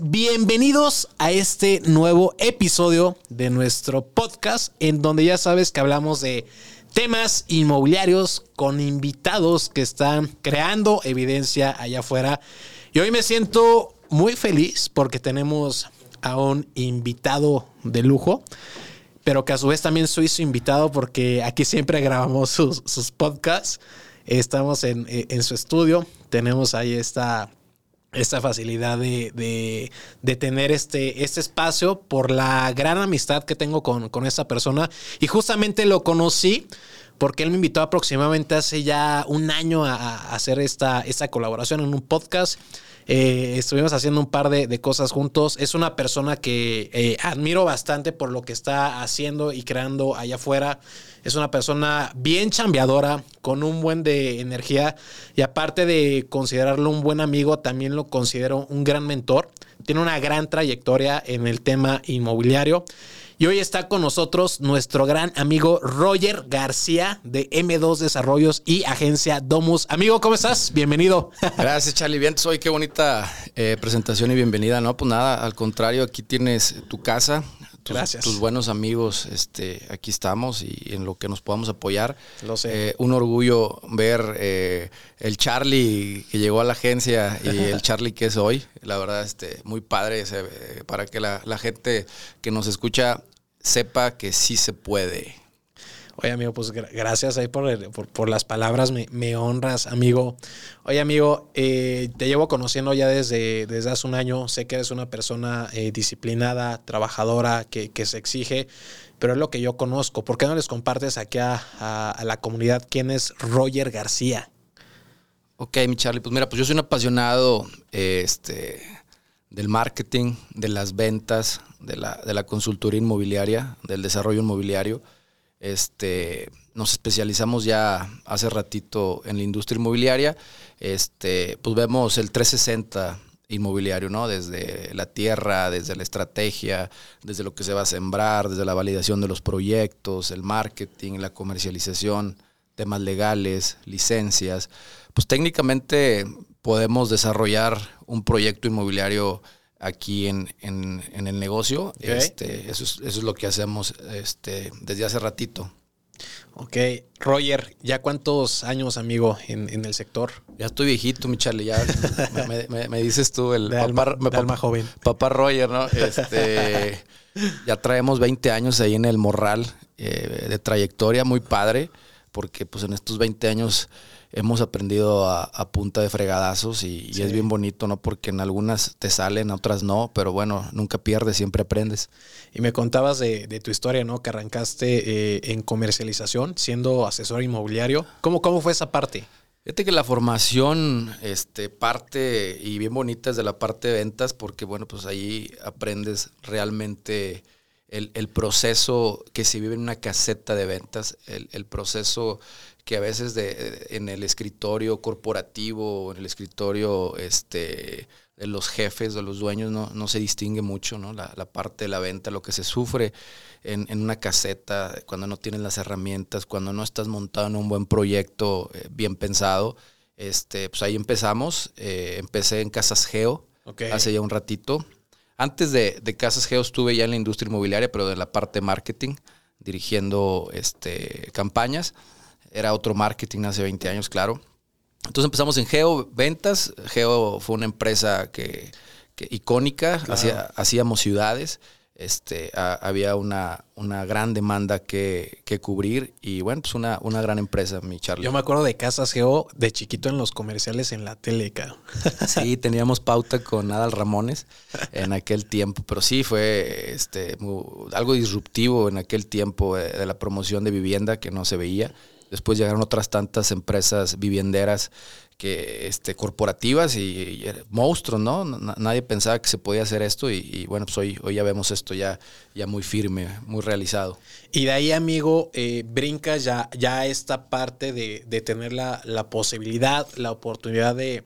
Bienvenidos a este nuevo episodio de nuestro podcast en donde ya sabes que hablamos de temas inmobiliarios con invitados que están creando evidencia allá afuera. Y hoy me siento muy feliz porque tenemos a un invitado de lujo, pero que a su vez también soy su invitado porque aquí siempre grabamos sus, podcasts. Estamos en, en su estudio, tenemos ahí esta esta facilidad de, tener este, este espacio por la gran amistad que tengo con, con persona. Y justamente lo conocí porque él me invitó aproximadamente hace ya un año a, hacer esta, esta colaboración en un podcast. Eh, estuvimos haciendo un par de, cosas juntos. Es una persona que eh, admiro bastante por lo que está haciendo y creando allá afuera. Es una persona bien chambeadora, con un buen de energía y aparte de considerarlo un buen amigo, también lo considero un gran mentor. Tiene una gran trayectoria en el tema inmobiliario. Y hoy está con nosotros nuestro gran amigo Roger García de M2 Desarrollos y Agencia Domus. Amigo, ¿cómo estás? Bienvenido. Gracias, Charlie. Bien, soy qué bonita eh, presentación y bienvenida. No, pues nada, al contrario, aquí tienes tu casa, tus, Gracias. tus buenos amigos, este, aquí estamos y en lo que nos podamos apoyar. Lo sé. Eh, un orgullo ver eh, el Charlie que llegó a la agencia y el Charlie que es hoy. La verdad, este, muy padre para que la, la gente que nos escucha sepa que sí se puede. Oye, amigo, pues gracias ahí por, por, las palabras, me, honras, amigo. Oye, amigo, eh, te llevo conociendo ya desde, desde hace un año. Sé que eres una persona eh, disciplinada, trabajadora, que, se exige, pero es lo que yo conozco. ¿Por qué no les compartes aquí a, a, la comunidad quién es Roger García? Ok, mi Charlie, pues mira, pues yo soy un apasionado este, del marketing, de las ventas, de la, de la consultoría inmobiliaria, del desarrollo inmobiliario. Este, nos especializamos ya hace ratito en la industria inmobiliaria. Este, pues vemos el 360 inmobiliario, ¿no? Desde la tierra, desde la estrategia, desde lo que se va a sembrar, desde la validación de los proyectos, el marketing, la comercialización, temas legales, licencias. Pues técnicamente podemos desarrollar un proyecto inmobiliario aquí en, el negocio. Este, eso, es, eso es lo que hacemos este, desde hace ratito. Ok, Roger, ¿ya cuántos años, amigo, en, el sector? Ya estoy viejito, mi Charlie, ya me, dices tú, el papá, joven. Papá Roger, ¿no? Este, ya traemos 20 años ahí en el Morral eh, de trayectoria, muy padre, porque pues en estos 20 años hemos aprendido a, punta de fregadazos y, es bien bonito, ¿no? Porque en algunas te salen, otras no, pero bueno, nunca pierdes, siempre aprendes. Y me contabas de, tu historia, ¿no? Que arrancaste eh, en comercialización, siendo asesor inmobiliario. ¿Cómo, cómo fue esa parte? Fíjate que la formación, este, parte y bien bonita es de la parte de ventas, porque bueno, pues ahí aprendes realmente el, proceso que se vive en una caseta de ventas, el, el proceso que a veces de, en el escritorio corporativo, en el escritorio este, de los jefes o los dueños no, se distingue mucho, ¿no? La, parte de la venta, lo que se sufre en, una caseta, cuando no tienes las herramientas, cuando no estás montado en un buen proyecto eh, bien pensado. Este, pues ahí empezamos. Eh, empecé en Casas Geo hace ya un ratito. Antes de, de, Casas Geo estuve ya en la industria inmobiliaria, pero de la parte marketing, dirigiendo este, campañas. Era otro marketing hace 20 años, claro. Entonces empezamos en Geo Ventas. Geo fue una empresa que, icónica, hacíamos ciudades. Este, había una, una gran demanda que, cubrir y bueno, pues una, una gran empresa, mi Charlie. Yo me acuerdo de Casas Geo de chiquito en los comerciales en la tele, Sí, teníamos pauta con Adal Ramones en aquel tiempo, pero sí fue este, algo disruptivo en aquel tiempo eh, de la promoción de vivienda que no se veía. Después llegaron otras tantas empresas vivienderas que este, corporativas y, monstruos, ¿no? nadie pensaba que se podía hacer esto y, bueno, pues hoy, hoy ya vemos esto ya, ya muy firme, muy realizado. Y de ahí, amigo, eh, brinca ya, ya esta parte de, tener la, posibilidad, la oportunidad de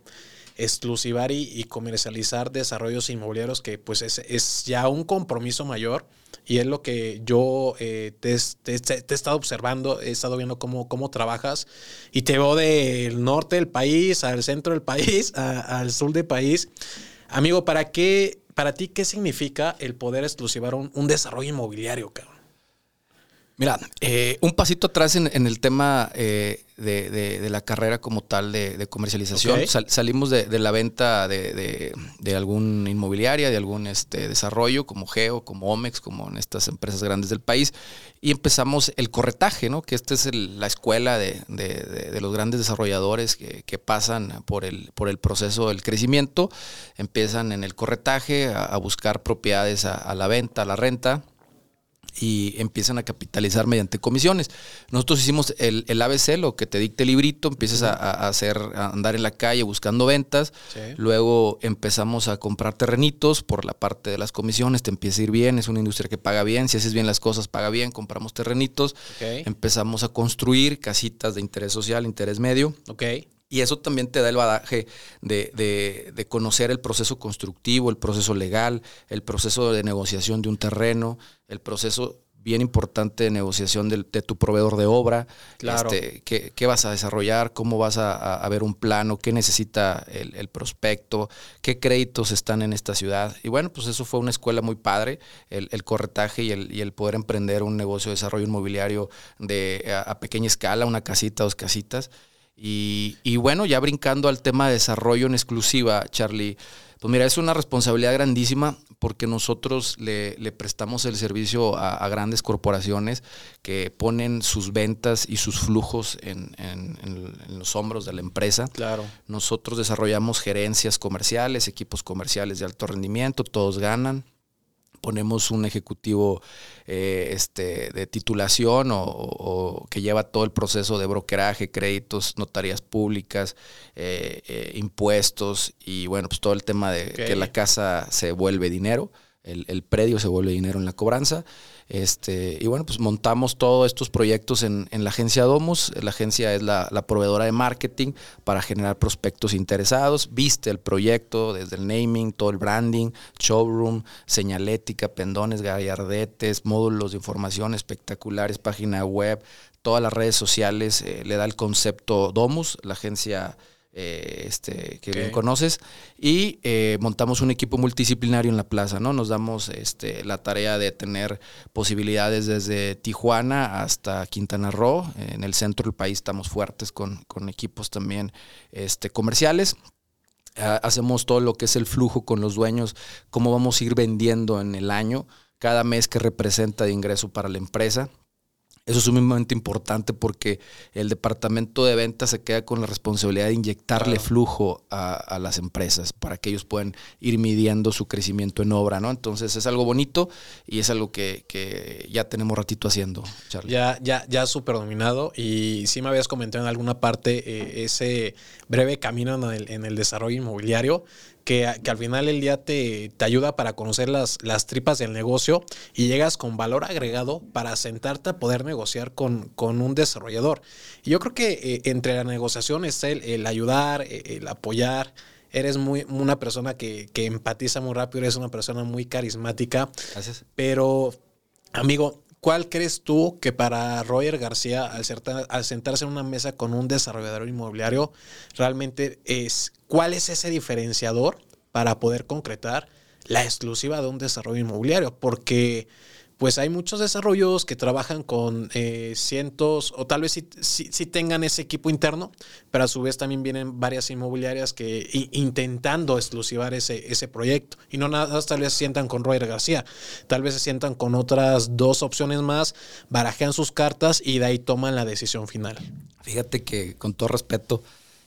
exclusivar y, comercializar desarrollos inmobiliarios que pues es, es ya un compromiso mayor y es lo que yo eh, te, he estado observando, he estado viendo cómo, cómo trabajas y te veo del norte del país al centro del país, al sur del país. Amigo, ¿para qué, para ti, qué significa el poder exclusivar un, un desarrollo inmobiliario, cabrón? Mira, eh, un pasito atrás en, el tema eh, de, la carrera como tal de, comercialización. salimos de, la venta de, algún inmobiliaria, de algún este, desarrollo como Geo, como Omex, como en estas empresas grandes del país, y empezamos el corretaje, ¿no? que esta es la escuela de, los grandes desarrolladores que, pasan por el, por el proceso del crecimiento, empiezan en el corretaje a, buscar propiedades a la venta, a la renta y empiezan a capitalizar mediante comisiones. Nosotros hicimos el, el ABC, lo que te dicte el librito, empiezas a, hacer, a andar en la calle buscando ventas, luego empezamos a comprar terrenitos por la parte de las comisiones, te empieza a ir bien, es una industria que paga bien, si haces bien las cosas, paga bien, compramos terrenitos, empezamos a construir casitas de interés social, interés medio. Okay. Y eso también te da el badaje de, conocer el proceso constructivo, el proceso legal, el proceso de negociación de un terreno, el proceso bien importante de negociación de, tu proveedor de obra, claro. Este, qué, vas a desarrollar, cómo vas a, ver un plano, qué necesita el, prospecto, qué créditos están en esta ciudad. Y bueno, pues eso fue una escuela muy padre, el, corretaje y el, y el, poder emprender un negocio de desarrollo inmobiliario de, a pequeña escala, una casita, dos casitas. Y, bueno, ya brincando al tema de desarrollo en exclusiva, Charlie, pues mira, es una responsabilidad grandísima porque nosotros le, prestamos el servicio a, grandes corporaciones que ponen sus ventas y sus flujos en, en, los hombros de la empresa. Claro. Nosotros desarrollamos gerencias comerciales, equipos comerciales de alto rendimiento, todos ganan ponemos un ejecutivo eh, este, de titulación o, que lleva todo el proceso de brokeraje, créditos, notarías públicas, eh, eh, impuestos y bueno, pues todo el tema de que la casa se vuelve dinero, el, el predio se vuelve dinero en la cobranza este, y bueno, pues montamos todos estos proyectos en, la agencia Domus. La agencia es la, proveedora de marketing para generar prospectos interesados. Viste el proyecto desde el naming, todo el branding, showroom, señalética, pendones, gallardetes, módulos de información espectaculares, página web, todas las redes sociales. Eh, le da el concepto Domus, la agencia eh, este, que bien conoces, y eh, montamos un equipo multidisciplinario en la plaza, ¿no? Nos damos este, la tarea de tener posibilidades desde Tijuana hasta Quintana Roo. En el centro del país estamos fuertes con, equipos también este, comerciales. hacemos todo lo que es el flujo con los dueños, cómo vamos a ir vendiendo en el año, cada mes que representa de ingreso para la empresa. Eso es sumamente importante porque el departamento de ventas se queda con la responsabilidad de inyectarle flujo a, las empresas para que ellos puedan ir midiendo su crecimiento en obra, ¿no? Entonces es algo bonito y es algo que, ya tenemos ratito haciendo, Charlie. Ya, ya, ya súper dominado y sí me habías comentado en alguna parte eh, ese breve camino en el, en el desarrollo inmobiliario que, al final del día te, ayuda para conocer las, las, tripas del negocio y llegas con valor agregado para sentarte a poder negociar con, con un desarrollador. Y yo creo que eh, entre la negociación está el, ayudar, eh, el apoyar. Eres muy, una persona que, que empatiza muy rápido, eres una persona muy carismática. Gracias. Pero, amigo, ¿Cuál crees tú que para Roger García, al, sentarse en una mesa con un desarrollador inmobiliario, realmente es, cuál es ese diferenciador para poder concretar la exclusiva de un desarrollo inmobiliario? Porque pues hay muchos desarrollos que trabajan con eh, cientos, o tal vez sí, tengan ese equipo interno, pero a su vez también vienen varias inmobiliarias que intentando exclusivar ese, ese proyecto. Y no nada tal vez se sientan con Roger García, tal vez se sientan con otras dos opciones más, barajean sus cartas y de ahí toman la decisión final. Fíjate que con todo respeto,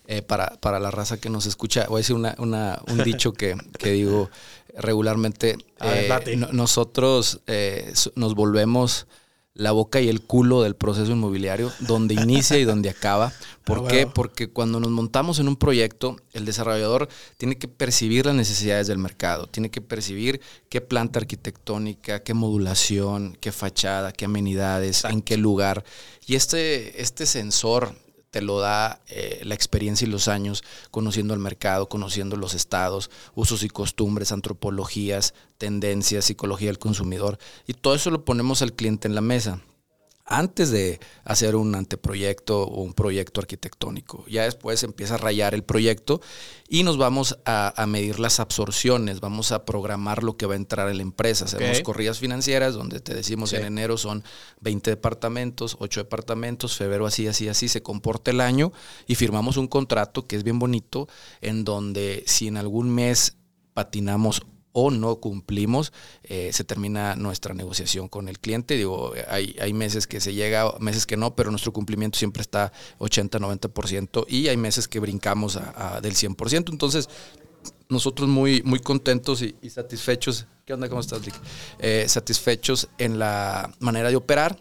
eh, para, para, la raza que nos escucha, voy a decir una, un dicho que, que digo regularmente. Eh, nosotros eh, nos volvemos la boca y el culo del proceso inmobiliario, donde inicia y donde acaba. ¿Por ah, qué? Porque cuando nos montamos en un proyecto, el desarrollador tiene que percibir las necesidades del mercado, tiene que percibir qué planta arquitectónica, qué modulación, qué fachada, qué amenidades, en qué lugar. Y este, este sensor te lo da eh, la experiencia y los años conociendo el mercado, conociendo los estados, usos y costumbres, antropologías, tendencias, psicología del consumidor. Y todo eso lo ponemos al cliente en la mesa. Antes de hacer un anteproyecto o un proyecto arquitectónico. Ya después empieza a rayar el proyecto y nos vamos a, medir las absorciones, vamos a programar lo que va a entrar en la empresa. Hacemos corridas financieras donde te decimos en enero son 20 departamentos, 8 departamentos, febrero así, así, así, se comporta el año y firmamos un contrato que es bien bonito en donde si en algún mes patinamos o no cumplimos, eh, se termina nuestra negociación con el cliente. Digo, hay, hay meses que se llega, meses que no, pero nuestro cumplimiento siempre está 80-90% y hay meses que brincamos a, del 100%. Entonces, nosotros muy, muy contentos y, satisfechos. ¿Qué onda? ¿Cómo estás, Lick? Eh, satisfechos en la manera de operar.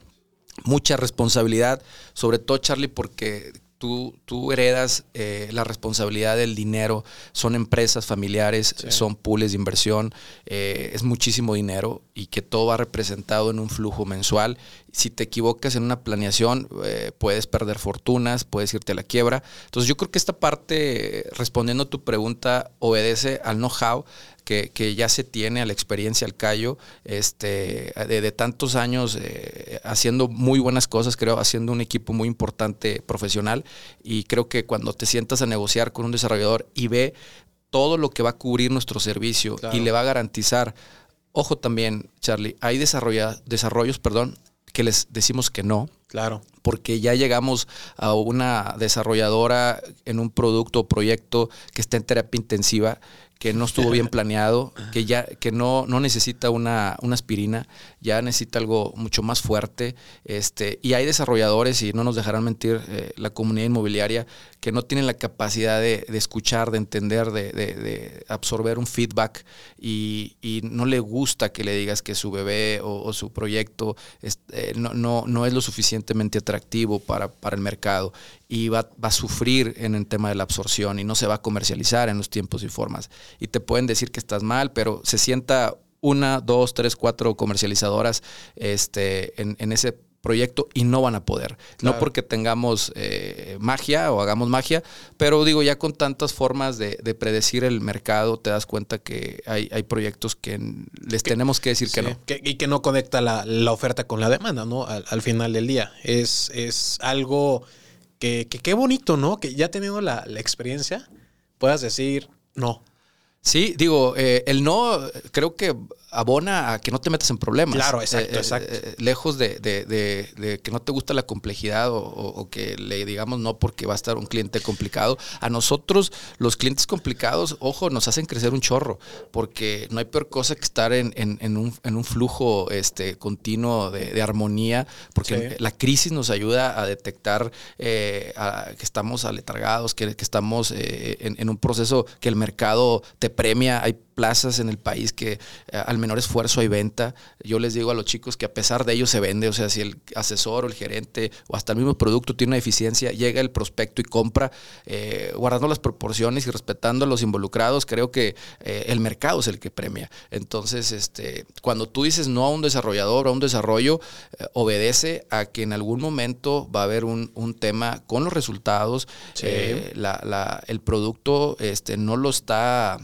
Mucha responsabilidad, sobre todo, Charlie, porque tú, heredas eh, la responsabilidad del dinero, son empresas familiares, son pools de inversión, eh, es muchísimo dinero y que todo va representado en un flujo mensual. Si te equivocas en una planeación, eh, puedes perder fortunas, puedes irte a la quiebra. Entonces yo creo que esta parte, respondiendo a tu pregunta, obedece al know-how que, ya se tiene a la experiencia al callo, este, de, tantos años eh, haciendo muy buenas cosas, creo, haciendo un equipo muy importante profesional. Y creo que cuando te sientas a negociar con un desarrollador y ve todo lo que va a cubrir nuestro servicio y le va a garantizar, ojo también, Charlie, hay desarrollos, perdón, que les decimos que no. Claro. Porque ya llegamos a una desarrolladora en un producto o proyecto que está en terapia intensiva que no estuvo bien planeado, que ya que no, no necesita una, una, aspirina, ya necesita algo mucho más fuerte. Este, y hay desarrolladores, y no nos dejarán mentir eh, la comunidad inmobiliaria, que no tienen la capacidad de, escuchar, de entender, de, absorber un feedback y, no le gusta que le digas que su bebé o, su proyecto eh, no, no, no, es lo suficientemente atractivo para, para el mercado y va, va, a sufrir en el tema de la absorción y no se va a comercializar en los tiempos y formas. Y te pueden decir que estás mal, pero se sienta una, dos, tres, cuatro comercializadoras este, en, en ese proyecto y no van a poder. No porque tengamos eh, magia o hagamos magia, pero digo, ya con tantas formas de, predecir el mercado, te das cuenta que hay, hay proyectos que les tenemos que decir que no. y que no conecta la, oferta con la demanda, ¿no? Al, final del día. Es, es algo que qué bonito, ¿no? Que ya teniendo la, la experiencia, puedas decir no. Sí, digo, eh, el no creo que abona a que no te metas en problemas. Claro, exacto, eh, exacto. Eh, lejos de, que no te gusta la complejidad o, que le digamos no porque va a estar un cliente complicado. A nosotros, los clientes complicados, ojo, nos hacen crecer un chorro, porque no hay peor cosa que estar en, un, flujo este, continuo de, armonía, porque la crisis nos ayuda a detectar que estamos aletargados, que, que estamos en, un proceso que el mercado te premia. Hay plazas en el país que eh, al menor esfuerzo hay venta. Yo les digo a los chicos que a pesar de ello se vende, o sea, si el asesor o el gerente o hasta el mismo producto tiene una deficiencia, llega el prospecto y compra, eh, guardando las proporciones y respetando a los involucrados, creo que eh, el mercado es el que premia. Entonces, este, cuando tú dices no a un desarrollador o a un desarrollo, obedece a que en algún momento va a haber un, tema con los resultados, el producto este, no lo está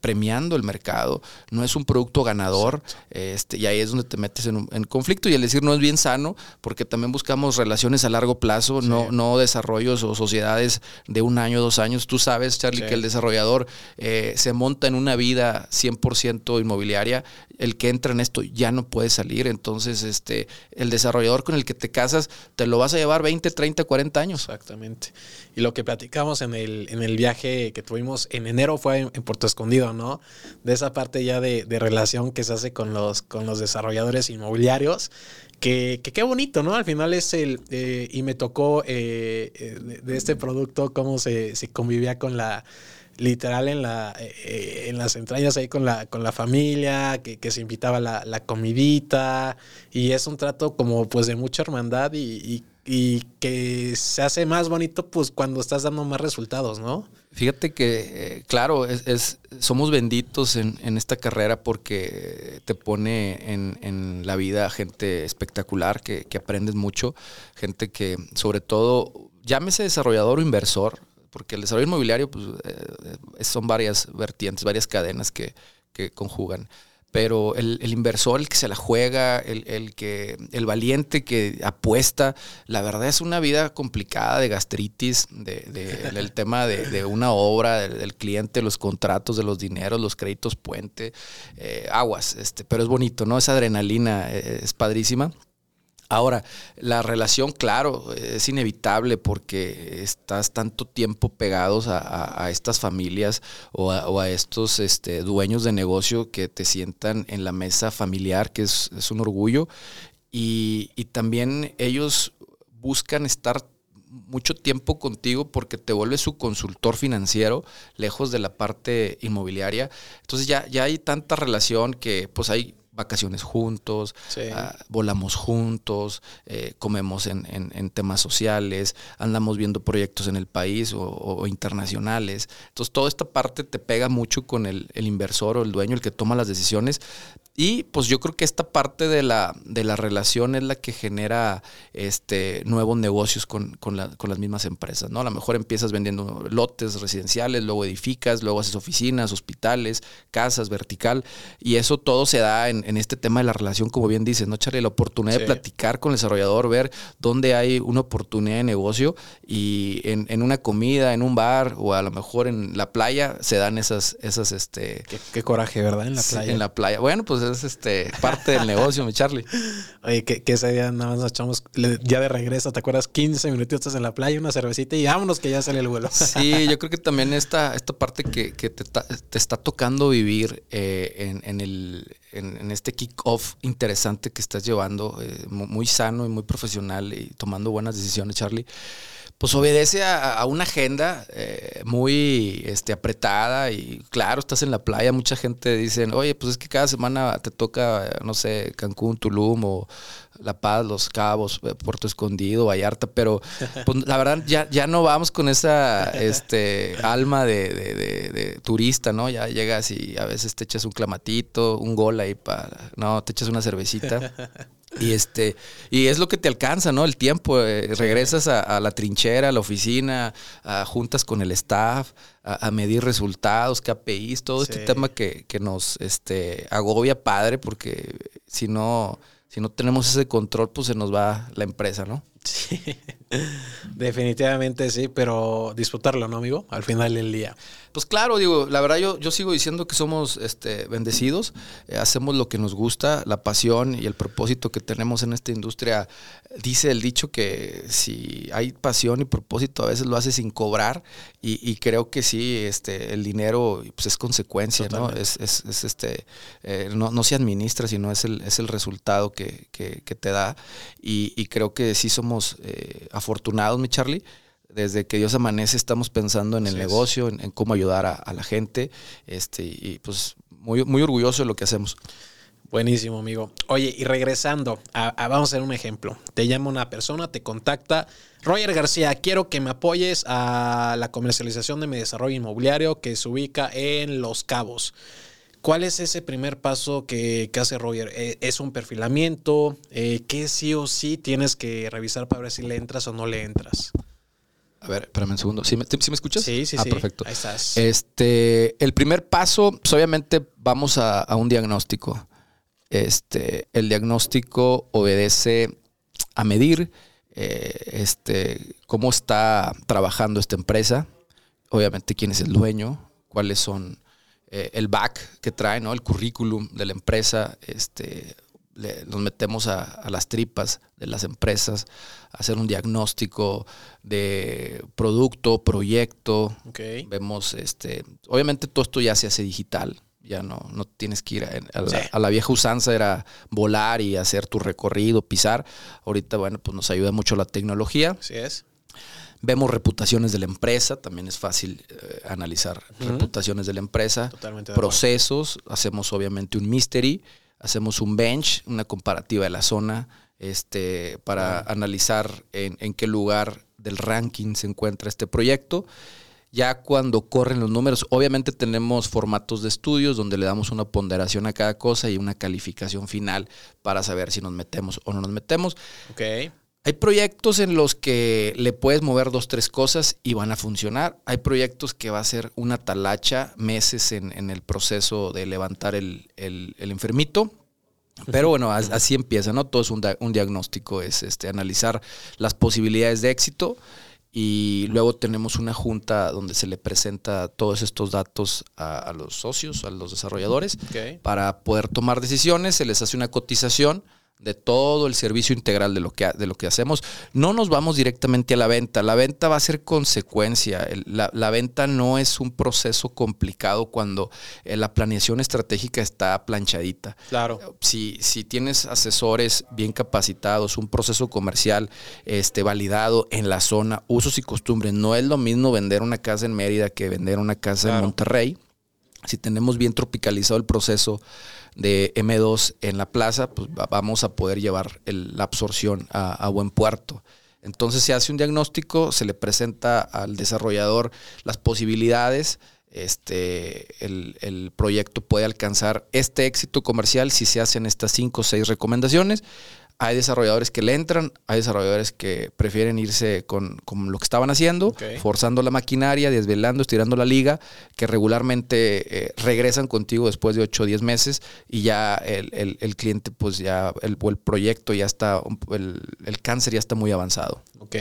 premiando el mercado, no es un producto ganador, este, y ahí es donde te metes en, un, conflicto. Y el decir no es bien sano, porque también buscamos relaciones a largo plazo, no, no desarrollos o sociedades de un año, dos años. Tú sabes, Charlie, que el desarrollador eh, se monta en una vida 100% inmobiliaria, el que entra en esto ya no puede salir, entonces este, el desarrollador con el que te casas te lo vas a llevar 20, 30, 40 años. Exactamente. Y lo que platicamos en el, en el viaje que tuvimos en enero fue en Puerto Escondido, ¿no? De esa parte ya de, relación que se hace con los, con los desarrolladores inmobiliarios. Que, qué bonito, ¿no? Al final es el, eh, y me tocó eh, eh, de, este producto cómo se, convivía con la, literal en la en las entrañas ahí con la con la familia que, se invitaba la, la, comidita y es un trato como pues de mucha hermandad y, que se hace más bonito pues cuando estás dando más resultados no Fíjate que, eh, claro, es, somos benditos en, esta carrera porque te pone en, la vida gente espectacular, que, aprendes mucho, gente que sobre todo, llámese desarrollador o inversor, porque el desarrollo inmobiliario pues, eh, son varias vertientes, varias cadenas que conjugan pero el, inversor, el que se la juega, el, que, el valiente que apuesta, la verdad es una vida complicada de gastritis, de, del tema de, una obra, del, cliente, los contratos, de los dineros, los créditos puente, eh, aguas, este, pero es bonito, ¿no? Esa adrenalina eh, es padrísima. Ahora, la relación, claro, es inevitable porque estás tanto tiempo pegados a, estas familias o a, estos este, dueños de negocio que te sientan en la mesa familiar, que es, un orgullo. Y, y, también ellos buscan estar mucho tiempo contigo porque te vuelves su consultor financiero, lejos de la parte inmobiliaria. Entonces ya, ya hay tanta relación que pues hay vacaciones juntos, ah, volamos juntos, eh, comemos en, temas sociales, andamos viendo proyectos en el país o, internacionales. Entonces, toda esta parte te pega mucho con el, inversor o el dueño, el que toma las decisiones. Y pues yo creo que esta parte de la, de la relación es la que genera este, nuevos negocios con, con, las mismas empresas. ¿no? A lo mejor empiezas vendiendo lotes residenciales, luego edificas, luego haces oficinas, hospitales, casas, vertical. Y eso todo se da en, en este tema de la relación, como bien dices, ¿no, Charlie? La oportunidad de platicar con el desarrollador, ver dónde hay una oportunidad de negocio y en, una comida, en un bar o a lo mejor en la playa se dan esas, esas, este... Qué, coraje, ¿verdad? En la playa. en la playa. Bueno, pues es este parte del negocio, mi Charlie. Oye, que, ese día nada más nos echamos ya de regreso, ¿te acuerdas? 15 minutitos en la playa, una cervecita y vámonos que ya sale el vuelo. Sí, yo creo que también esta, esta parte que, te, está tocando vivir eh, en, el, en, este kick-off interesante que estás llevando, eh, muy sano y muy profesional y tomando buenas decisiones, Charlie, pues obedece a, una agenda eh, muy este, apretada y claro, estás en la playa, mucha gente dice, oye, pues es que cada semana te toca, no sé, Cancún, Tulum o la Paz, Los Cabos, eh, Puerto Escondido, Vallarta, pero pues, la verdad ya, ya no vamos con esa este, alma de, turista, ¿no? Ya llegas y a veces te echas un clamatito, un gol ahí para, no, te echas una cervecita. Y este, y es lo que te alcanza, ¿no? El tiempo. Eh, regresas a, la trinchera, a la oficina, a juntas con el staff, a, medir resultados, KPIs, todo este tema que, que nos este, agobia padre, porque si no, si no tenemos ese control, pues se nos va la empresa, ¿no? Sí, definitivamente sí, pero disfrutarlo, ¿no, amigo? Al final del día. Pues claro, digo, la verdad yo, yo sigo diciendo que somos este, bendecidos, eh, hacemos lo que nos gusta, la pasión y el propósito que tenemos en esta industria. Dice el dicho que si hay pasión y propósito, a veces lo hace sin cobrar y, creo que sí, este, el dinero pues, es consecuencia, ¿no? Es, es, este, eh, no, no, se administra, sino es el, es el resultado que, que, te da y, y, creo que sí somos eh, afortunados, mi Charlie desde que Dios amanece estamos pensando en el negocio, en, cómo ayudar a, la gente, este, y pues muy, muy orgulloso de lo que hacemos. Buenísimo, amigo. Oye, y regresando, vamos a hacer un ejemplo. Te llama una persona, te contacta. Roger García, quiero que me apoyes a la comercialización de mi desarrollo inmobiliario que se ubica en Los Cabos. ¿Cuál es ese primer paso que, hace Roger? Eh, ¿Es un perfilamiento? Eh, ¿Qué sí o sí tienes que revisar para ver si le entras o no le entras? A ver, espérame un segundo. ¿Sí me, escuchas? Sí, sí, ah, sí. perfecto. Ahí estás. Este, el primer paso, pues obviamente vamos a, un diagnóstico. Este, el diagnóstico obedece a medir eh, este, cómo está trabajando esta empresa, obviamente quién es el dueño, cuáles son eh, el back que trae, ¿no? el currículum de la empresa, este, nos metemos a, las tripas de las empresas, a hacer un diagnóstico de producto, proyecto. Vemos, este, obviamente todo esto ya se hace digital. Ya no, no tienes que ir a, la, vieja usanza, era volar y hacer tu recorrido, pisar. Ahorita, bueno, pues nos ayuda mucho la tecnología. Así es. Vemos reputaciones de la empresa, también es fácil eh, analizar reputaciones de la empresa. Totalmente procesos, hacemos obviamente un mystery hacemos un bench, una comparativa de la zona, este, para analizar en, qué lugar del ranking se encuentra este proyecto. Ya cuando corren los números, obviamente tenemos formatos de estudios donde le damos una ponderación a cada cosa y una calificación final para saber si nos metemos o no nos metemos. Okay. Hay proyectos en los que le puedes mover dos, tres cosas y van a funcionar. Hay proyectos que va a ser una talacha, meses en, el proceso de levantar el, enfermito. Pero bueno, así empieza, ¿no? Todo es un, diagnóstico, es este, analizar las posibilidades de éxito y luego tenemos una junta donde se le presenta todos estos datos a, los socios, a los desarrolladores, para poder tomar decisiones, se les hace una cotización de todo el servicio integral de lo, que, de lo que hacemos. No nos vamos directamente a la venta. La venta va a ser consecuencia. La, venta no es un proceso complicado cuando eh, la planeación estratégica está planchadita. Claro. Si, si tienes asesores bien capacitados, un proceso comercial este, validado en la zona, usos y costumbres, no es lo mismo vender una casa en Mérida que vender una casa en Monterrey. Si tenemos bien tropicalizado el proceso, de M2 en la plaza, pues vamos a poder llevar la absorción a, buen puerto. Entonces se hace un diagnóstico, se le presenta al desarrollador las posibilidades, este, el, el, proyecto puede alcanzar este éxito comercial si se hacen estas cinco o seis recomendaciones. Hay desarrolladores que le entran, hay desarrolladores que prefieren irse con, lo que estaban haciendo, forzando la maquinaria, desvelando, estirando la liga, que regularmente eh, regresan contigo después de 8 o 10 meses y ya el, cliente, pues ya, el, el proyecto ya está, el, cáncer ya está muy avanzado. Ok.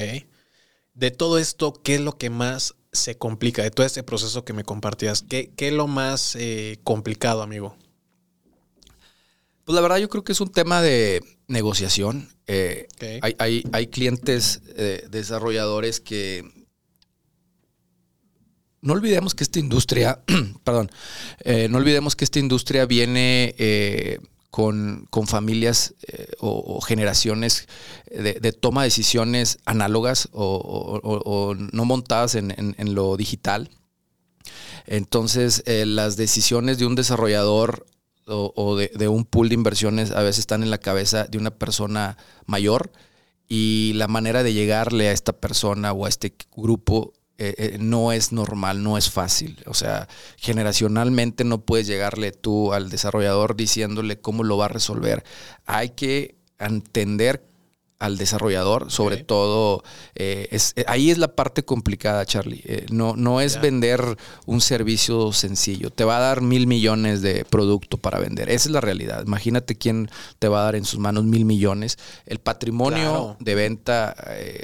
De todo esto, ¿qué es lo que más se complica? De todo este proceso que me compartías, ¿qué, qué es lo más eh, complicado, amigo? Pues la verdad yo creo que es un tema de negociación. Eh, hay, clientes eh, desarrolladores que... No olvidemos que esta industria, perdón, eh, no olvidemos que esta industria viene con, familias o, generaciones de, toma de decisiones análogas o, no montadas en, en, lo digital. Entonces, las decisiones de un desarrollador o, de, un pool de inversiones a veces están en la cabeza de una persona mayor y la manera de llegarle a esta persona o a este grupo eh, eh, no es normal, no es fácil. O sea, generacionalmente no puedes llegarle tú al desarrollador diciéndole cómo lo va a resolver. Hay que entender al desarrollador, sobre todo, eh, es, eh, ahí es la parte complicada, Charlie. Eh, no, no es vender un servicio sencillo. Te va a dar mil millones de producto para vender. Esa es la realidad. Imagínate quién te va a dar en sus manos mil millones. El patrimonio de venta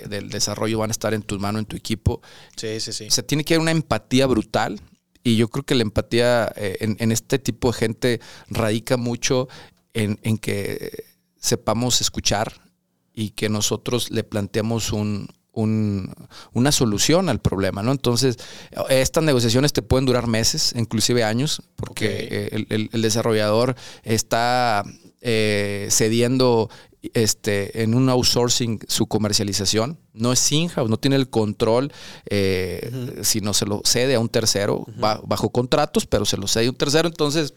del desarrollo van a estar en tus manos, en tu equipo. Sí, sí, sí. O sea, tiene que haber una empatía brutal. Y yo creo que la empatía en, en, este tipo de gente radica mucho en, en que sepamos escuchar, y que nosotros le planteamos un, una solución al problema, ¿no? Entonces, estas negociaciones te pueden durar meses, inclusive años, porque el, desarrollador está eh, cediendo este, en un outsourcing su comercialización. No es in-house, no tiene el control, eh, sino se lo cede a un tercero, bajo contratos, pero se lo cede a un tercero. Entonces,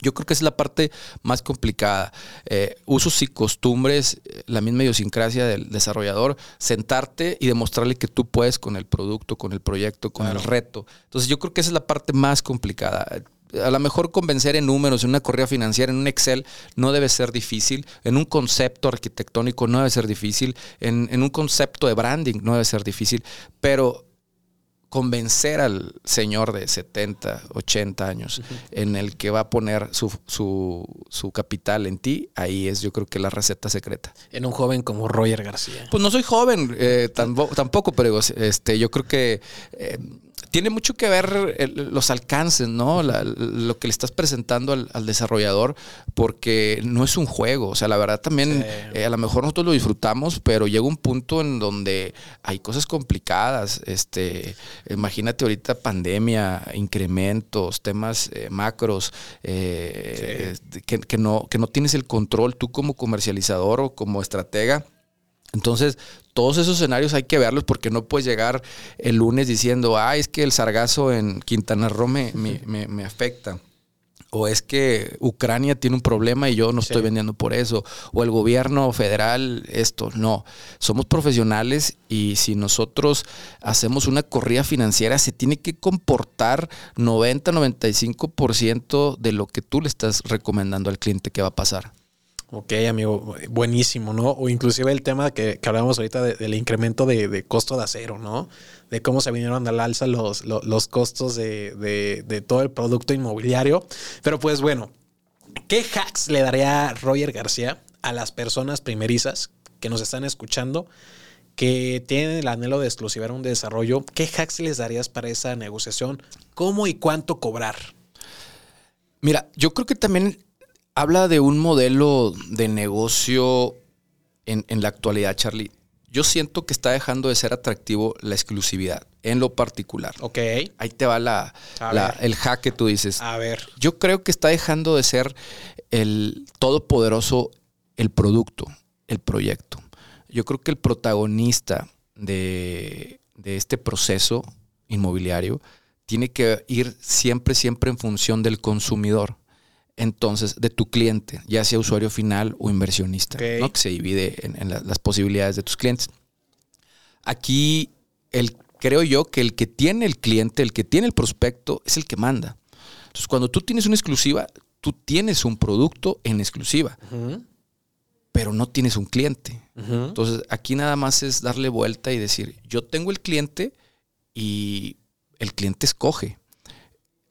yo creo que es la parte más complicada. Eh, usos y costumbres, eh, la misma idiosincrasia del desarrollador, sentarte y demostrarle que tú puedes con el producto, con el proyecto, con el reto. Entonces yo creo que esa es la parte más complicada. A lo mejor convencer en números, en una corrida financiera, en un Excel, no debe ser difícil. En un concepto arquitectónico no debe ser difícil. En, en un concepto de branding no debe ser difícil. Pero convencer al señor de 70, 80 años en el que va a poner su, su, capital en ti, ahí es yo creo que la receta secreta. En un joven como Roger García. Pues no soy joven eh, tampoco, pero este, yo creo que eh, tiene mucho que ver los alcances, ¿no? lo que le estás presentando al, desarrollador, porque no es un juego. O sea, la verdad también, eh, a lo mejor nosotros lo disfrutamos, pero llega un punto en donde hay cosas complicadas. Este, imagínate ahorita pandemia, incrementos, temas eh, macros, eh, que, no, que no tienes el control tú como comercializador o como estratega entonces, todos esos escenarios hay que verlos porque no puedes llegar el lunes diciendo, ah, es que el sargazo en Quintana Roo me, afecta. O es que Ucrania tiene un problema y yo no estoy vendiendo por eso. O el gobierno federal, esto. No. Somos profesionales y si nosotros hacemos una corrida financiera, se tiene que comportar 90-95% de lo que tú le estás recomendando al cliente que va a pasar. Ok, amigo, buenísimo, ¿no? O inclusive el tema que, que hablábamos ahorita del incremento de, costo de acero, ¿no? De cómo se vinieron al alza los, costos de, de, todo el producto inmobiliario. Pero pues bueno, ¿qué hacks le daría Roger García a las personas primerizas que nos están escuchando? que tienen el anhelo de exclusivar un desarrollo, ¿qué hacks les darías para esa negociación? ¿Cómo y cuánto cobrar? Mira, yo creo que también habla de un modelo de negocio en, la actualidad, Charlie. Yo siento que está dejando de ser atractivo la exclusividad, en lo particular. Ok. Ahí te va la, el hack que tú dices. A ver. Yo creo que está dejando de ser el todopoderoso el producto, el proyecto. Yo creo que el protagonista de, de este proceso inmobiliario tiene que ir siempre, siempre en función del consumidor entonces de tu cliente, ya sea usuario final o inversionista, ¿no? que se divide en, las posibilidades de tus clientes. Aquí el, creo yo que el que tiene el cliente, el que tiene el prospecto, es el que manda. Entonces, cuando tú tienes una exclusiva, tú tienes un producto en exclusiva, pero no tienes un cliente. Entonces, aquí nada más es darle vuelta y decir, yo tengo el cliente y el cliente escoge.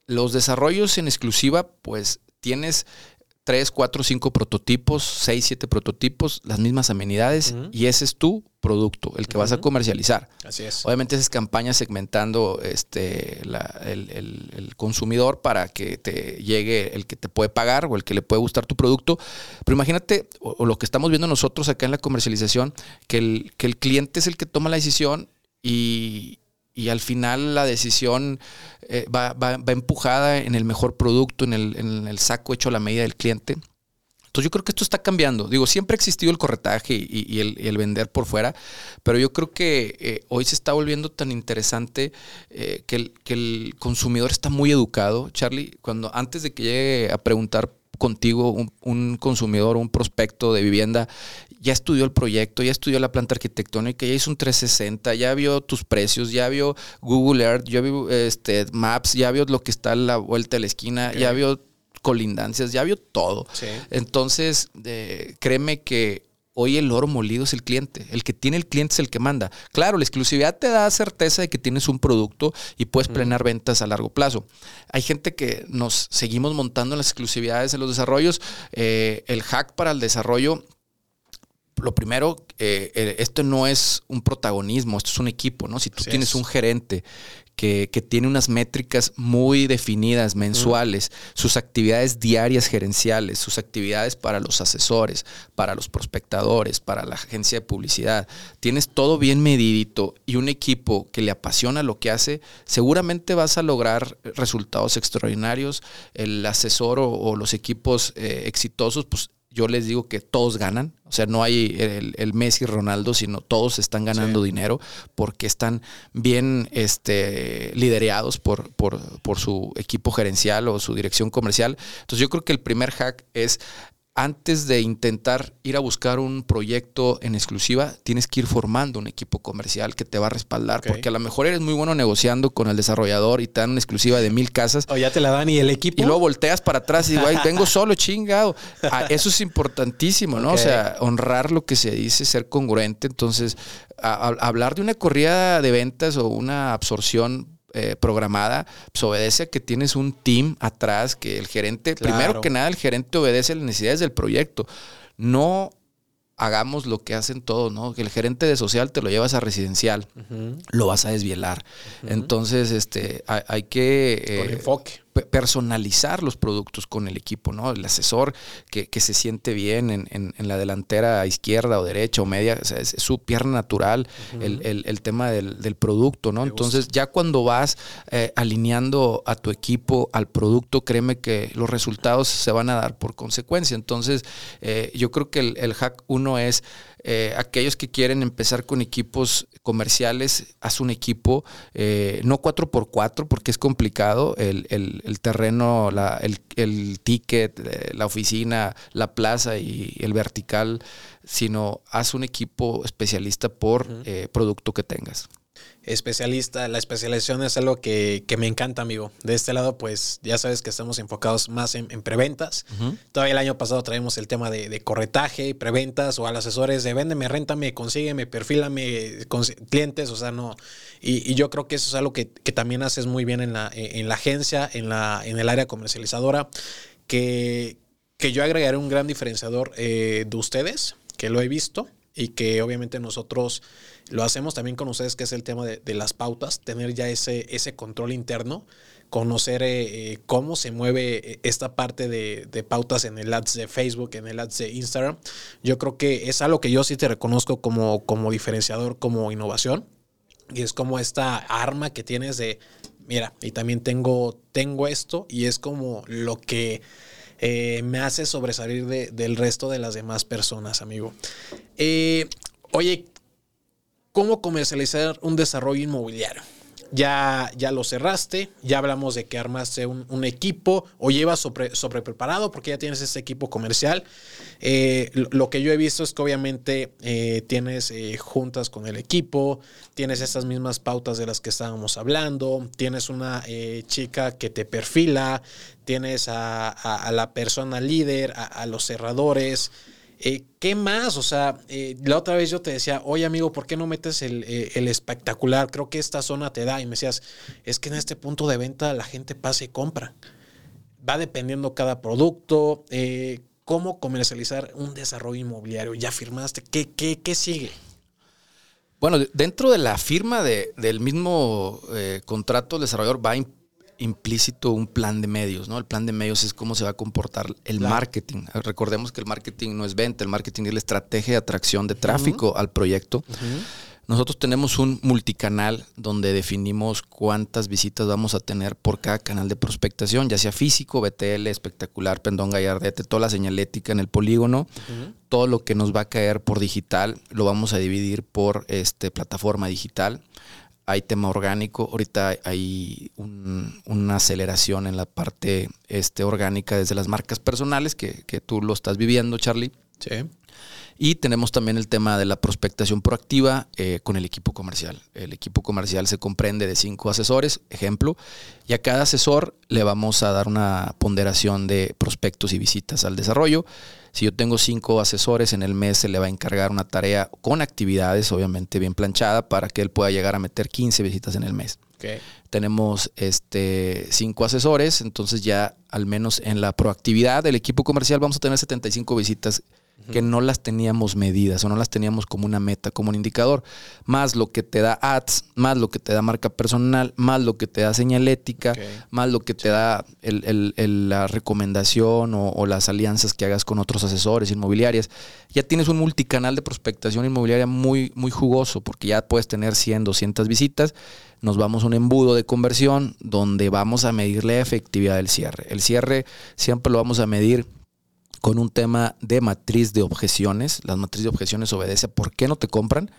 Los desarrollos en exclusiva, pues tienes tres, cuatro, cinco prototipos, seis, siete prototipos, las mismas amenidades y ese es tu producto, el que vas a comercializar. Así es. Obviamente esas campañas segmentando este, el, consumidor para que te llegue el que te puede pagar o el que le puede gustar tu producto. Pero imagínate, o, lo que estamos viendo nosotros acá en la comercialización, que el, que el cliente es el que toma la decisión y, y al final la decisión eh, va, empujada en el mejor producto, en el, saco hecho a la medida del cliente. Entonces yo creo que esto está cambiando. Digo, siempre ha existido el corretaje y, el, vender por fuera, pero yo creo que eh, hoy se está volviendo tan interesante eh, que, el, que el consumidor está muy educado. Charlie, cuando antes de que llegue a preguntar contigo un, un, consumidor, un prospecto de vivienda, ya estudió el proyecto, ya estudió la planta arquitectónica, ya hizo un 360, ya vio tus precios, ya vio Google Earth, ya vio este, Maps, ya vio lo que está a la vuelta de la esquina, ya vio colindancias, ya vio todo. Entonces, créeme que hoy el oro molido es el cliente. El que tiene el cliente es el que manda. Claro, la exclusividad te da certeza de que tienes un producto y puedes planear ventas a largo plazo. Hay gente que nos seguimos montando las exclusividades en los desarrollos. Eh, el hack para el desarrollo lo primero, eh, eh, esto no es un protagonismo, esto es un equipo, ¿no? Si tú tienes un gerente que, tiene unas métricas muy definidas, mensuales, sus actividades diarias gerenciales, sus actividades para los asesores, para los prospectadores, para la agencia de publicidad, tienes todo bien medidito y un equipo que le apasiona lo que hace, seguramente vas a lograr resultados extraordinarios. El asesor o, los equipos eh, exitosos, pues yo les digo que todos ganan. O sea, no hay el, el Messi Ronaldo, sino todos están ganando dinero porque están bien este, liderados por, por, por su equipo gerencial o su dirección comercial. Entonces yo creo que el primer hack es antes de intentar ir a buscar un proyecto en exclusiva, tienes que ir formando un equipo comercial que te va a respaldar, porque a lo mejor eres muy bueno negociando con el desarrollador y te dan una exclusiva de mil casas. O ya te la dan y el equipo. Y luego volteas para atrás y digo, ay, tengo solo chingado. Ah, eso es importantísimo, ¿no? O sea, honrar lo que se dice, ser congruente. Entonces, hablar de una corrida de ventas o una absorción eh, programada, pues obedece a que tienes un team atrás, que el gerente, primero que nada, el gerente obedece a las necesidades del proyecto. No hagamos lo que hacen todos, ¿no? Que el gerente de social te lo llevas a residencial, lo vas a desvielar. Entonces, este, hay, que... Eh, enfoque personalizar los productos con el equipo, ¿no? El asesor que, se siente bien en, la delantera izquierda o derecha o media, es, su pierna natural, el, tema del, producto, ¿no? Entonces, ya cuando vas eh, alineando a tu equipo al producto, créeme que los resultados se van a dar por consecuencia. Entonces, eh, yo creo que el, hack uno es eh, aquellos que quieren empezar con equipos comerciales, haz un equipo, no 4x4 porque es complicado, el, el terreno, la, el, ticket, eh, la oficina, la plaza y el vertical, sino haz un equipo especialista por eh, producto que tengas. Especialista. La especialización es algo que, me encanta, amigo. De este lado, pues ya sabes que estamos enfocados más en, preventas. Todavía el año pasado traemos el tema de, corretaje, preventas o a los asesores de véndeme, réntame, consígueme, perfílame con, clientes, o sea, no. Y, yo creo que eso es algo que, también haces muy bien en la, en la agencia, en, la, en el área comercializadora, que, que yo agregaré un gran diferenciador eh, de ustedes, que lo he visto y que obviamente nosotros lo hacemos también con ustedes, que es el tema de, las pautas, tener ya ese, ese control interno, conocer eh, eh, cómo se mueve eh, esta parte de, pautas en el ads de Facebook, en el ads de Instagram. Yo creo que es algo que yo sí te reconozco como, como diferenciador, como innovación. Y es como esta arma que tienes de, mira, y también tengo, tengo esto y es como lo que... me hace sobresalir del resto de las demás personas, amigo. oye, cómo comercializar un desarrollo inmobiliario. Ya, ya lo cerraste, ya hablamos de que armaste un, equipo o llevas sobre, preparado porque ya tienes ese equipo comercial. Eh, lo, que yo he visto es que obviamente eh, tienes eh, juntas con el equipo, tienes esas mismas pautas de las que estábamos hablando, tienes una chica que te perfila, tienes a, la persona líder, a los cerradores. Eh, ¿Qué más? O sea, eh, la otra vez yo te decía, oye amigo, ¿por qué no metes eh, el, espectacular? Creo que esta zona te da. Y me decías, es que en este punto de venta la gente pasa y compra. Va dependiendo cada producto. ¿Cómo comercializar un desarrollo inmobiliario? ¿Ya firmaste? ¿Qué, qué, qué sigue? Bueno, dentro de la firma de, del mismo contrato, el desarrollador va a implícito un plan de medios, ¿no? El plan de medios es cómo se va a comportar el marketing. Recordemos que el marketing no es venta, el marketing es la estrategia de atracción de tráfico al proyecto. Nosotros tenemos un multicanal donde definimos cuántas visitas vamos a tener por cada canal de prospectación, ya sea físico, BTL, espectacular, Pendón Gallardete, toda la señalética en el polígono, todo lo que nos va a caer por digital lo vamos a dividir por este plataforma digital hay tema orgánico, ahorita hay una aceleración en la parte este, orgánica desde las marcas personales, que, que tú lo estás viviendo, Charlie. Sí. Y tenemos también el tema de la prospectación proactiva eh, con el equipo comercial. El equipo comercial se comprende de cinco asesores, ejemplo, y a cada asesor le vamos a dar una ponderación de prospectos y visitas al desarrollo. Si yo tengo cinco asesores, en el mes se le va a encargar una tarea con actividades, obviamente bien planchada, para que él pueda llegar a meter 15 visitas en el mes. Tenemos este, cinco asesores, entonces ya al menos en la proactividad del equipo comercial vamos a tener 75 visitas que no las teníamos medidas o no las teníamos como una meta, como un indicador. Más lo que te da ads, más lo que te da marca personal, más lo que te da señalética, más lo que te da la recomendación o, las alianzas que hagas con otros asesores inmobiliarias. Ya tienes un multicanal de prospectación inmobiliaria muy, muy jugoso porque ya puedes tener 100, 200 visitas. Nos vamos a un embudo de conversión donde vamos a medir la efectividad del cierre. El cierre siempre lo vamos a medir con un tema de matriz de objeciones. La matriz de objeciones obedece por qué no te compran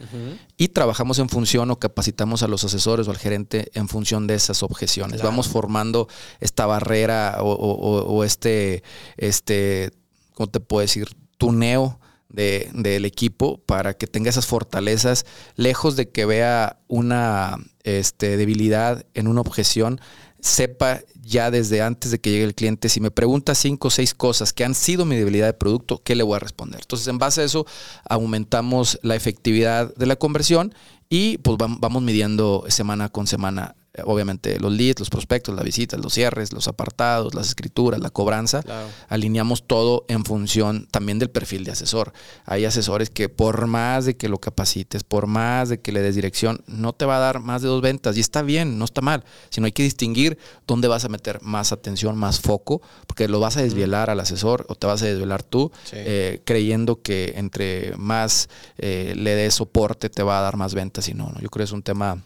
y trabajamos en función o capacitamos a los asesores o al gerente en función de esas objeciones. Vamos formando esta barrera o, este, este, ¿cómo te puedo decir? Tuneo de, del equipo para que tenga esas fortalezas, lejos de que vea una este, debilidad en una objeción, sepa ya desde antes de que llegue el cliente, si me pregunta cinco o seis cosas que han sido mi debilidad de producto, ¿qué le voy a responder? Entonces, en base a eso, aumentamos la efectividad de la conversión y pues vamos midiendo semana con semana obviamente los leads, los prospectos, las visitas, los cierres, los apartados, las escrituras, la cobranza, alineamos todo en función también del perfil de asesor. Hay asesores que por más de que lo capacites, por más de que le des dirección, no te va a dar más de dos ventas. Y está bien, no está mal, sino hay que distinguir dónde vas a meter más atención, más foco, porque lo vas a desvelar al asesor o te vas a desvelar tú, eh, creyendo que entre más eh, le des soporte te va a dar más ventas y no, no, yo creo que es un tema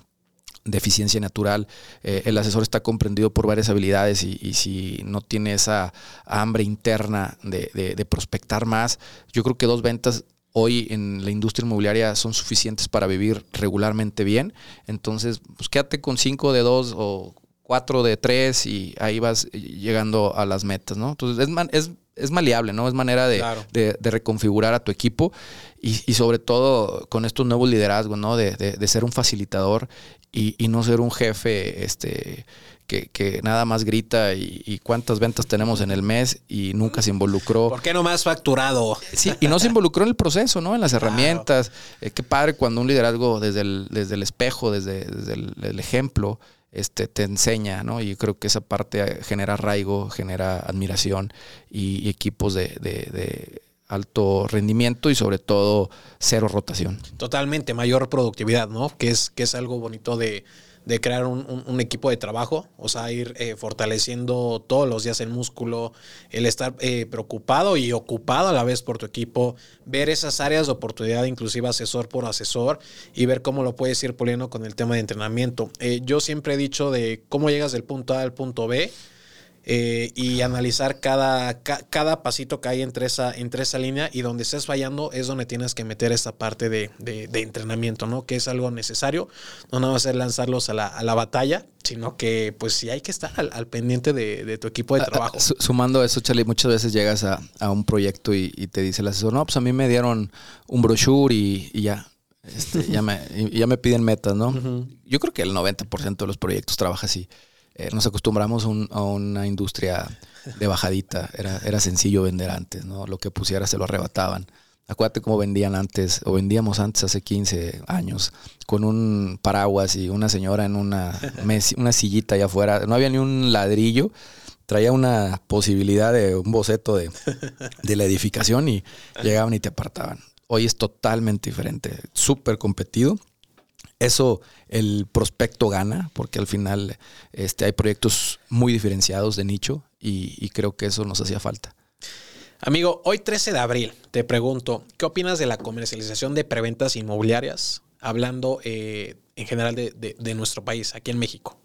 deficiencia natural. Eh, el asesor está comprendido por varias habilidades y, si no tiene esa hambre interna de, prospectar más, yo creo que dos ventas hoy en la industria inmobiliaria son suficientes para vivir regularmente bien. Entonces, pues quédate con cinco de dos o cuatro de tres y ahí vas llegando a las metas, ¿no? Entonces, es, es maleable, ¿no? Es manera de, de, reconfigurar a tu equipo y, y, sobre todo con estos nuevos liderazgos, ¿no? De, de ser un facilitador y, y, no ser un jefe, este que, nada más grita y, cuántas ventas tenemos en el mes y nunca se involucró. ¿Por qué no más facturado? Sí, y no se involucró en el proceso, ¿no? En las herramientas. Eh, qué padre cuando un liderazgo desde el, desde el espejo, desde, el, ejemplo, este, te enseña, ¿no? Y creo que esa parte genera arraigo, genera admiración y, equipos de, de, alto rendimiento y sobre todo cero rotación. Totalmente, mayor productividad, ¿no? Que es, que es algo bonito de de crear un, equipo de trabajo, o sea, ir eh, fortaleciendo todos los días el músculo, el estar eh, preocupado y ocupado a la vez por tu equipo, ver esas áreas de oportunidad, inclusive asesor por asesor, y ver cómo lo puedes ir puliendo con el tema de entrenamiento. Eh, yo siempre he dicho de cómo llegas del punto A al punto B, eh, y analizar cada, cada pasito que hay entre esa, entre esa línea y donde estés fallando es donde tienes que meter esta parte de, entrenamiento, ¿no? Que es algo necesario. No nada más es lanzarlos a la, batalla, sino que pues sí hay que estar al, pendiente de, tu equipo de trabajo. Sumando a eso, Charlie, muchas veces llegas a, un proyecto y, te dice el asesor, no, pues a mí me dieron un brochure y, ya. Este, ya, me, ya me piden metas, ¿no? Yo creo que el 90% de los proyectos trabaja así. Eh, nos acostumbramos a una industria de bajadita. Era, era sencillo vender antes, ¿no? Lo que pusiera se lo arrebataban. Acuérdate cómo vendían antes, o vendíamos antes hace 15 años, con un paraguas y una señora en una, una sillita allá afuera. No había ni un ladrillo. Traía una posibilidad de un boceto de, de la edificación y llegaban y te apartaban. Hoy es totalmente diferente, súper competido eso el prospecto gana, porque al final este, hay proyectos muy diferenciados de nicho y, creo que eso nos hacía falta. Amigo, hoy 13 de abril, te pregunto, ¿qué opinas de la comercialización de preventas inmobiliarias, hablando eh, en general de nuestro país, aquí en México?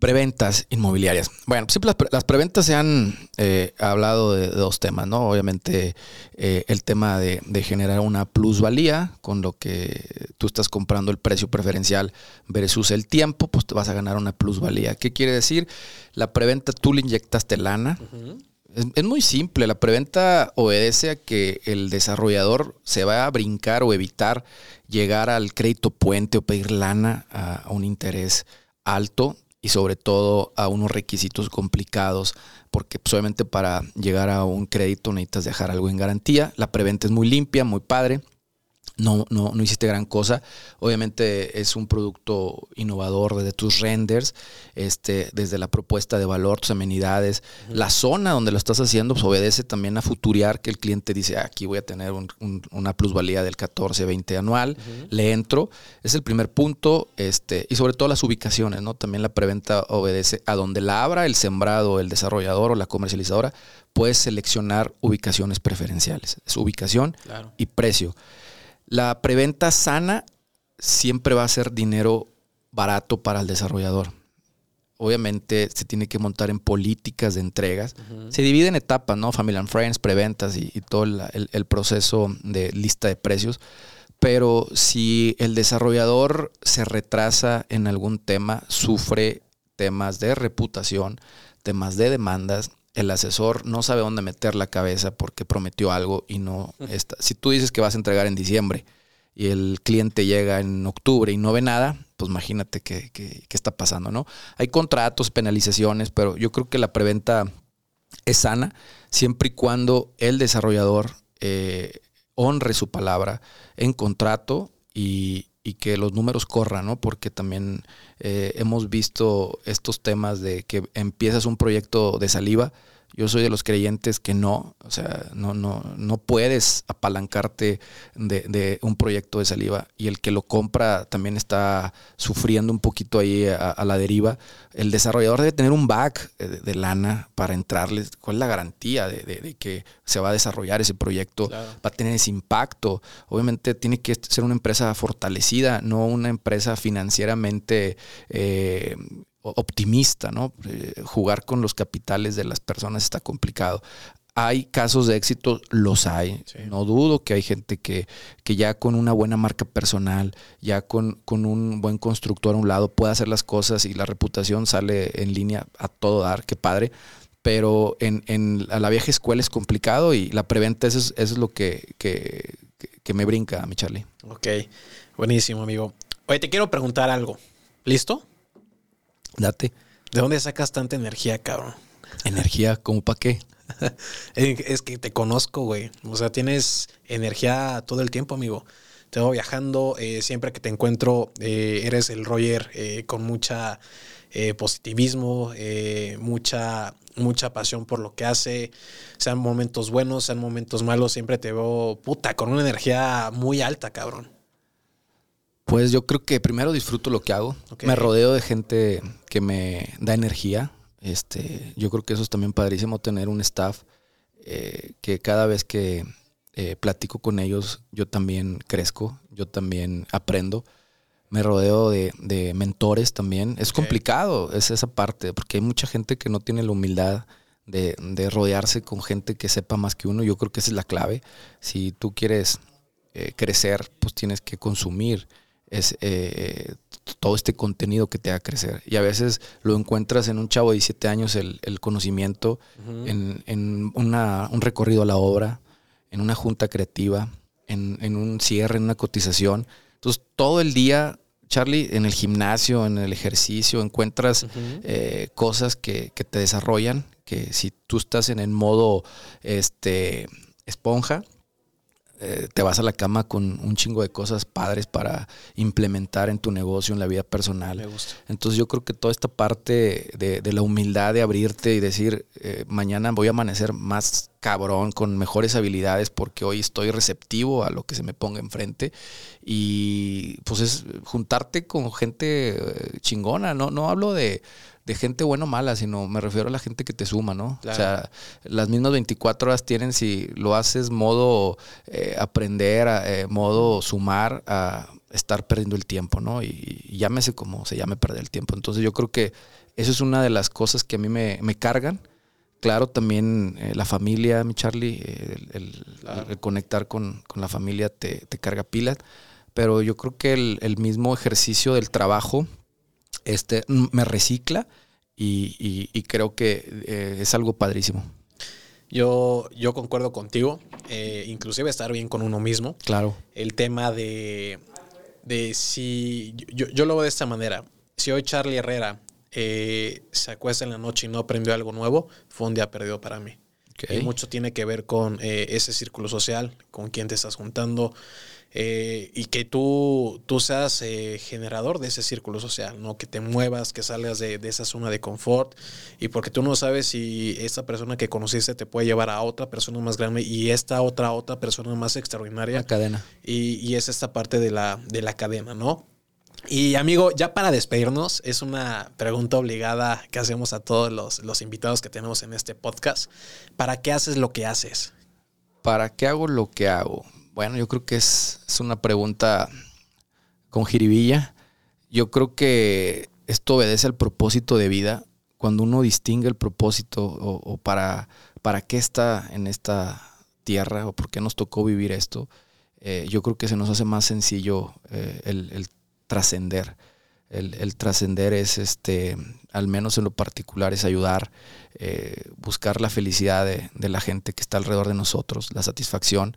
Preventas inmobiliarias. Bueno, siempre las, preventas se han eh, hablado de, dos temas, ¿no? Obviamente eh, el tema de, generar una plusvalía con lo que tú estás comprando el precio preferencial versus el tiempo, pues te vas a ganar una plusvalía. ¿Qué quiere decir? La preventa tú le inyectaste lana. es, es, muy simple, la preventa obedece a que el desarrollador se va a brincar o evitar llegar al crédito puente o pedir lana a un interés alto y sobre todo a unos requisitos complicados, porque pues, obviamente para llegar a un crédito necesitas dejar algo en garantía. La preventa es muy limpia, muy padre no, no, no hiciste gran cosa. Obviamente es un producto innovador desde tus renders, este, desde la propuesta de valor, tus amenidades. La zona donde lo estás haciendo pues, obedece también a futuriar que el cliente dice, ah, aquí voy a tener una plusvalía del 14, 20 anual, le entro. Es el primer punto, este, y sobre todo las ubicaciones, ¿no? También la preventa obedece a donde la abra el sembrado, el desarrollador o la comercializadora, puedes seleccionar ubicaciones preferenciales. Es ubicación y precio. La preventa sana siempre va a ser dinero barato para el desarrollador. Obviamente se tiene que montar en políticas de entregas. Se divide en etapas, ¿no? Family and Friends, preventas y, todo el, proceso de lista de precios. Pero si el desarrollador se retrasa en algún tema, sufre temas de reputación, temas de demandas, el asesor no sabe dónde meter la cabeza porque prometió algo y no está. Si tú dices que vas a entregar en diciembre y el cliente llega en octubre y no ve nada, pues imagínate qué, está pasando, ¿no? Hay contratos, penalizaciones, pero yo creo que la preventa es sana siempre y cuando el desarrollador eh, honre su palabra en contrato y, y que los números corran, ¿no? Porque también eh, hemos visto estos temas de que empiezas un proyecto de saliva yo soy de los creyentes que no, o sea, no, no, no puedes apalancarte de, un proyecto de saliva y el que lo compra también está sufriendo un poquito ahí a, la deriva. El desarrollador debe tener un back de, lana para entrarle. ¿Cuál es la garantía de, que se va a desarrollar ese proyecto? Va a tener ese impacto. Obviamente tiene que ser una empresa fortalecida, no una empresa financieramente... Eh, optimista, ¿no? Eh, jugar con los capitales de las personas está complicado. Hay casos de éxito, los hay. No dudo que hay gente que, que, ya con una buena marca personal, ya con, con, un buen constructor a un lado, puede hacer las cosas y la reputación sale en línea a todo dar, qué padre. pero en, en a la vieja escuela es complicado y la preventa eso es, eso es lo que, que, que, me brinca, mi Charlie. Ok, buenísimo, amigo. Oye, te quiero preguntar algo. ¿Listo? Date. ¿De dónde sacas tanta energía, cabrón? ¿Energía? ¿Cómo para qué? es que te conozco, güey. O sea, tienes energía todo el tiempo, amigo. Te voy viajando, eh, siempre que te encuentro, eh, eres el Roger eh, con mucha positivismo, mucha mucha pasión por lo que hace, sean momentos buenos, sean momentos malos, siempre te veo puta, con una energía muy alta, cabrón. Pues yo creo que primero disfruto lo que hago. Me rodeo de gente que me da energía. Este, yo creo que eso es también padrísimo tener un staff eh, que cada vez que eh, platico con ellos, yo también crezco, yo también aprendo me rodeo de, mentores también. Es complicado, es esa parte, porque hay mucha gente que no tiene la humildad de, rodearse con gente que sepa más que uno. Yo creo que esa es la clave. Si tú quieres eh, crecer, pues tienes que consumir es, eh, todo este contenido que te haga crecer. Y a veces lo encuentras en un chavo de 17 años, el, conocimiento, en, un recorrido a la obra, en una junta creativa, en, en un cierre, en una cotización. Entonces, todo el día Charlie, en el gimnasio, en el ejercicio, encuentras eh, cosas que, que, te desarrollan, que si tú estás en el modo este, esponja, eh, te vas a la cama con un chingo de cosas padres para implementar en tu negocio, en la vida personal. Entonces yo creo que toda esta parte de, la humildad de abrirte y decir, eh, mañana voy a amanecer más cabrón, con mejores habilidades, porque hoy estoy receptivo a lo que se me ponga enfrente. Y pues es juntarte con gente eh, chingona, no, no hablo de de gente buena o mala, sino me refiero a la gente que te suma, ¿no? O sea, las mismas 24 horas tienen si lo haces modo eh, aprender, eh, modo sumar, a estar perdiendo el tiempo, ¿no? Y, llámese como se llame perder el tiempo. Entonces yo creo que eso es una de las cosas que a mí me, cargan. Claro, también eh, la familia, mi Charlie, el, conectar con, la familia te, carga pilas, pero yo creo que el mismo ejercicio del trabajo este, me recicla y, creo que eh, es algo padrísimo. Yo, yo concuerdo contigo, eh, inclusive estar bien con uno mismo. Claro. El tema de, de si, yo, yo lo veo de esta manera, si hoy Charlie Herrera eh, se acuesta en la noche y no aprendió algo nuevo, fue un día perdido para mí. Y mucho tiene que ver con ese círculo social, con quién te estás juntando, eh, y que tú, tú seas eh, generador de ese círculo social, ¿no? Que te muevas, que salgas de, esa zona de confort y porque tú no sabes si esta persona que conociste te puede llevar a otra persona más grande y esta otra, otra persona más extraordinaria. La cadena. Y, y es esta parte de la, de la cadena, ¿no? Y amigo, ya para despedirnos, es una pregunta obligada que hacemos a todos los, los, invitados que tenemos en este podcast. ¿Para qué haces lo que haces? ¿Para qué hago lo que hago? Bueno, yo creo que es, una pregunta con jiribilla. Yo creo que esto obedece al propósito de vida. Cuando uno distingue el propósito o, para, para qué está en esta tierra o por qué nos tocó vivir esto, eh, yo creo que se nos hace más sencillo eh, el, trascender. El, trascender es, este, al menos en lo particular, es ayudar, eh, buscar la felicidad de, de, la gente que está alrededor de nosotros, la satisfacción.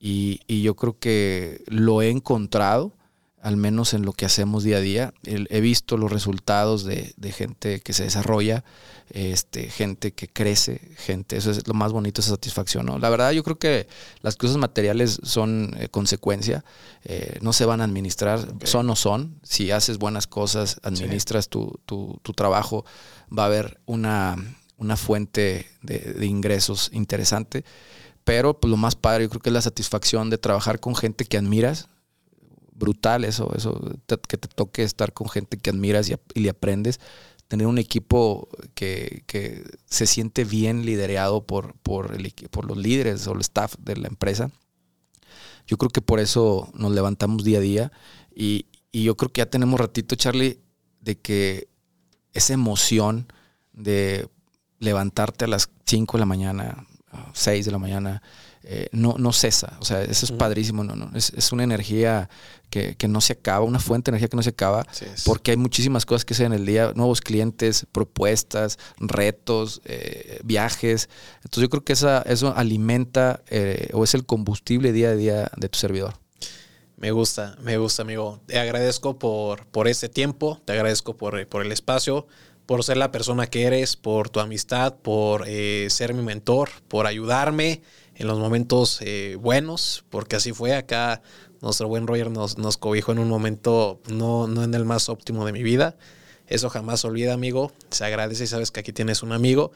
Y, yo creo que lo he encontrado, al menos en lo que hacemos día a día. he visto los resultados de, gente que se desarrolla, este, gente que crece, gente, eso es lo más bonito, esa satisfacción. ¿no? La verdad, yo creo que las cosas materiales son eh, consecuencia, eh, no se van a administrar, son o son. Si haces buenas cosas, administras tu, trabajo, va a haber una, fuente de, de ingresos interesante. Pero pues, lo más padre, yo creo que es la satisfacción de trabajar con gente que admiras. Brutal eso, eso, que te toque estar con gente que admiras y, le aprendes. Tener un equipo que, se siente bien liderado por, por, el, por los líderes o el staff de la empresa. Yo creo que por eso nos levantamos día a día. Y, y yo creo que ya tenemos ratito, Charlie, de que esa emoción de levantarte a las 5 de la mañana, 6 de la mañana, eh, no, no cesa. O sea, eso es padrísimo. No, no. Es, es una energía que, que, no se acaba, una fuente de energía que no se acaba, porque hay muchísimas cosas que se en el día, nuevos clientes, propuestas, retos, eh, viajes. Entonces yo creo que esa, eso alimenta eh, o es el combustible día a día de tu servidor. Me gusta, me gusta, amigo. Te agradezco por, por este tiempo, te agradezco por, por el espacio por ser la persona que eres, por tu amistad, por eh, ser mi mentor, por ayudarme en los momentos eh, buenos, porque así fue acá. Nuestro buen Roger nos, nos cobijó en un momento no, no en el más óptimo de mi vida. Eso jamás se olvida, amigo. Se agradece y sabes que aquí tienes un amigo.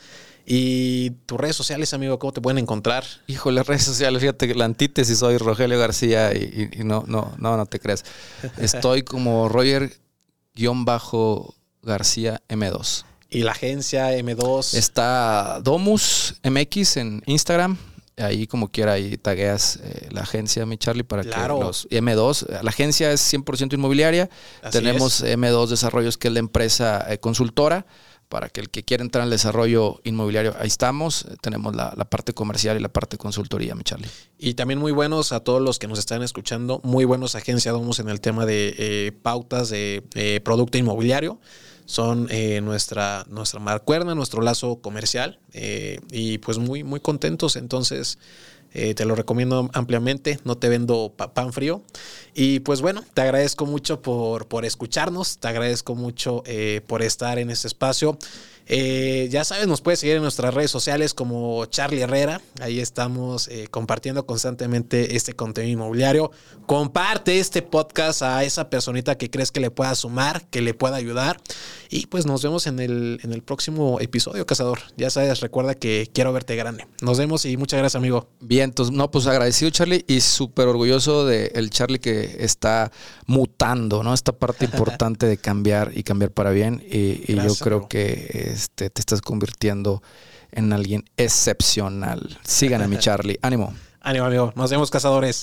Y tus redes sociales, amigo, ¿cómo te pueden encontrar? Híjole, redes sociales, fíjate que la antítesis soy Rogelio García y, y, no, no, no, no te creas. Estoy como Roger-bajo García M2. ¿Y la agencia M2? Está Domus MX en Instagram. Ahí como quiera, ahí tagueas eh, la agencia, mi Charlie, para que los M2, la agencia es 100% inmobiliaria. Tenemos M2 Desarrollos, que es la empresa eh, consultora para que el que quiera entrar al desarrollo inmobiliario, ahí estamos. Tenemos la, parte comercial y la parte consultoría, mi Charlie. Y también muy buenos a todos los que nos están escuchando, muy buenos agenciados en el tema de eh, pautas de producto inmobiliario son eh, nuestra, nuestra marcuerna, nuestro lazo comercial eh, y pues muy, muy contentos. Entonces, eh, te lo recomiendo ampliamente, no te vendo pan frío. Y pues bueno, te agradezco mucho por, por escucharnos, te agradezco mucho por estar en este espacio. Eh, ya sabes, nos puedes seguir en nuestras redes sociales como Charlie Herrera. Ahí estamos eh, compartiendo constantemente este contenido inmobiliario. Comparte este podcast a esa personita que crees que le pueda sumar, que le pueda ayudar. Y pues nos vemos en el, en el próximo episodio, Cazador. Ya sabes, recuerda que quiero verte grande. Nos vemos y muchas gracias, amigo. Bien, entonces, no, pues agradecido, Charlie, y súper orgulloso de el Charlie que está mutando, ¿no? Esta parte importante de cambiar y cambiar para bien. Y, yo creo que este, te estás convirtiendo en alguien excepcional. Sigan a mi Charlie. Ánimo. Ánimo, amigo. Nos vemos, cazadores.